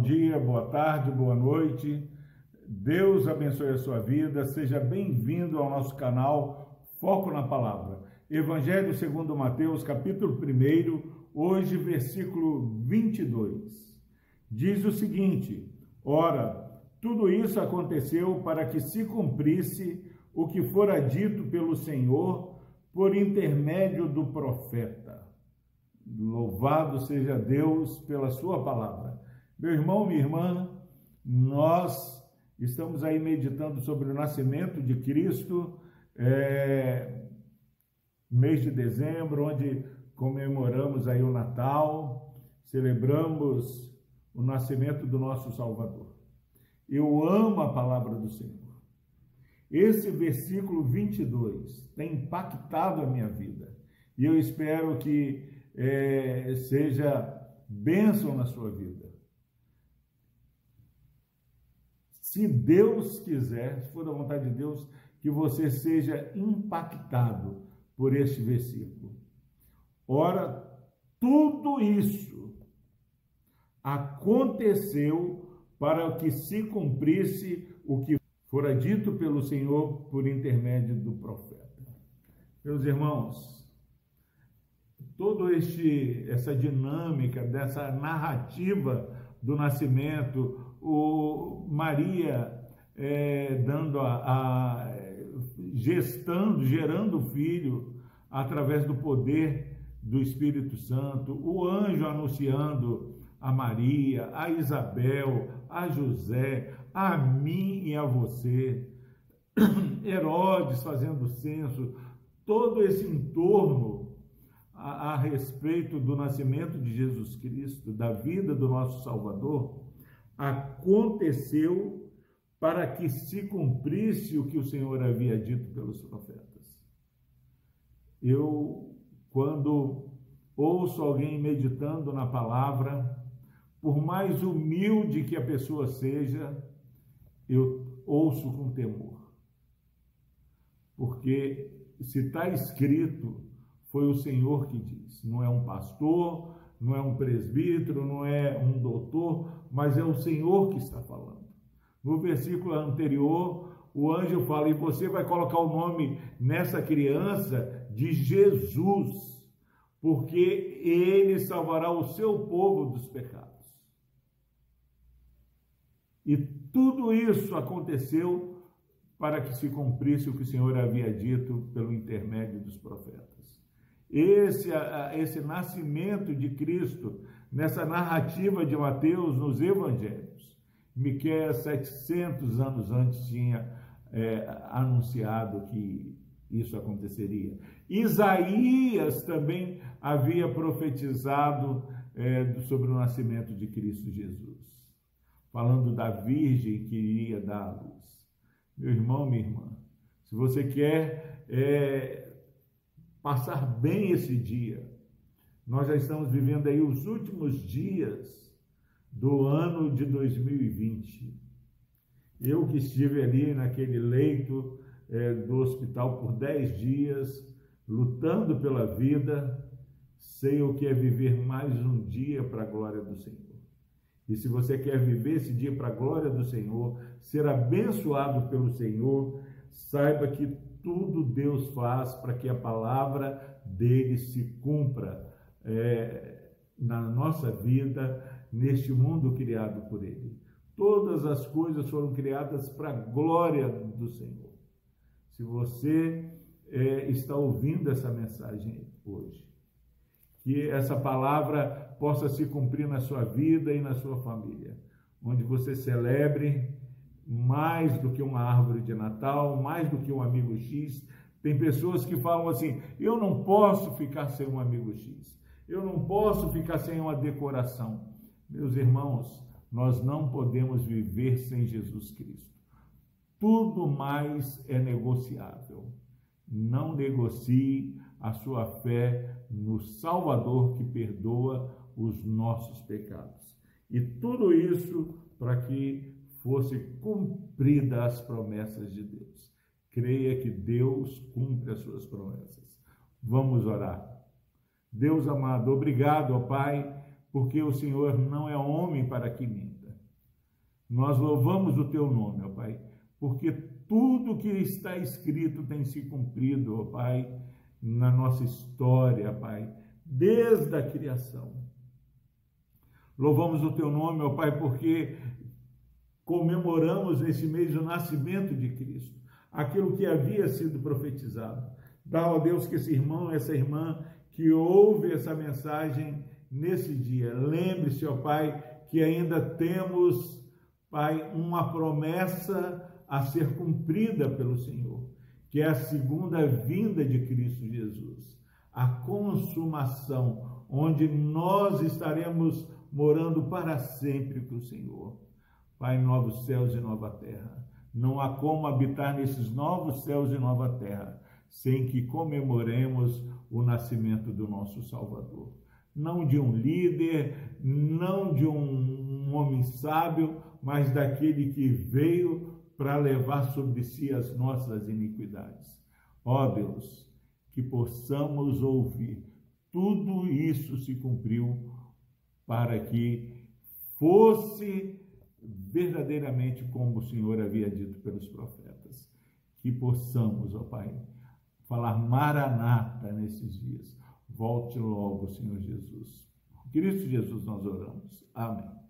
bom dia, boa tarde, boa noite. Deus abençoe a sua vida. Seja bem-vindo ao nosso canal Foco na Palavra. Evangelho segundo Mateus, capítulo 1, hoje versículo 22. Diz o seguinte: Ora, tudo isso aconteceu para que se cumprisse o que fora dito pelo Senhor por intermédio do profeta. Louvado seja Deus pela sua palavra. Meu irmão, minha irmã, nós estamos aí meditando sobre o nascimento de Cristo, é, mês de dezembro, onde comemoramos aí o Natal, celebramos o nascimento do nosso Salvador. Eu amo a palavra do Senhor. Esse versículo 22 tem impactado a minha vida e eu espero que é, seja bênção na sua vida. Se Deus quiser, se for da vontade de Deus, que você seja impactado por este versículo. Ora, tudo isso aconteceu para que se cumprisse o que fora dito pelo Senhor por intermédio do profeta. Meus irmãos, todo este essa dinâmica dessa narrativa do nascimento, o Maria é, dando a, a, gestando, gerando o filho através do poder do Espírito Santo, o anjo anunciando a Maria, a Isabel, a José, a mim e a você, Herodes fazendo censo, todo esse entorno a, a respeito do nascimento de Jesus Cristo, da vida do nosso Salvador, aconteceu para que se cumprisse o que o Senhor havia dito pelos profetas. Eu, quando ouço alguém meditando na palavra, por mais humilde que a pessoa seja, eu ouço com temor. Porque se está escrito, foi o Senhor que diz, não é um pastor, não é um presbítero, não é um doutor, mas é o Senhor que está falando. No versículo anterior, o anjo fala: e você vai colocar o nome nessa criança de Jesus, porque ele salvará o seu povo dos pecados. E tudo isso aconteceu para que se cumprisse o que o Senhor havia dito pelo intermédio dos profetas esse, esse nascimento de Cristo nessa narrativa de Mateus nos evangelhos. Miqueias, 700 anos antes, tinha é, anunciado que isso aconteceria. Isaías também havia profetizado é, sobre o nascimento de Cristo Jesus, falando da virgem que iria dar a luz. Meu irmão, minha irmã, se você quer é, passar bem esse dia. Nós já estamos vivendo aí os últimos dias do ano de 2020. Eu que estive ali naquele leito é, do hospital por dez dias, lutando pela vida, sei o que é viver mais um dia para a glória do Senhor. E se você quer viver esse dia para a glória do Senhor, ser abençoado pelo Senhor, saiba que tudo Deus faz para que a palavra dele se cumpra é, na nossa vida, neste mundo criado por ele. Todas as coisas foram criadas para a glória do Senhor. Se você é, está ouvindo essa mensagem hoje, que essa palavra possa se cumprir na sua vida e na sua família, onde você celebre mais do que uma árvore de Natal, mais do que um amigo X. Tem pessoas que falam assim: eu não posso ficar sem um amigo X, eu não posso ficar sem uma decoração. Meus irmãos, nós não podemos viver sem Jesus Cristo. Tudo mais é negociável. Não negocie a sua fé no Salvador que perdoa os nossos pecados. E tudo isso para que fosse cumprida as promessas de Deus. Creia que Deus cumpre as suas promessas. Vamos orar. Deus amado, obrigado, ó Pai, porque o Senhor não é homem para que minta, Nós louvamos o teu nome, ó Pai, porque tudo que está escrito tem se cumprido, ó Pai, na nossa história, Pai, desde a criação. Louvamos o teu nome, ó Pai, porque comemoramos nesse mês o nascimento de Cristo, aquilo que havia sido profetizado. Dá, ó Deus, que esse irmão, essa irmã que ouve essa mensagem nesse dia, lembre-se, ó Pai, que ainda temos, Pai, uma promessa a ser cumprida pelo Senhor, que é a segunda vinda de Cristo Jesus, a consumação, onde nós estaremos morando para sempre com o Senhor. Pai, novos céus e nova terra. Não há como habitar nesses novos céus e nova terra sem que comemoremos o nascimento do nosso Salvador. Não de um líder, não de um homem sábio, mas daquele que veio para levar sobre si as nossas iniquidades. Ó Deus, que possamos ouvir. Tudo isso se cumpriu para que fosse verdadeiramente como o Senhor havia dito pelos profetas. Que possamos, ó Pai, falar maranata nesses dias. Volte logo, Senhor Jesus. Por Cristo Jesus nós oramos. Amém.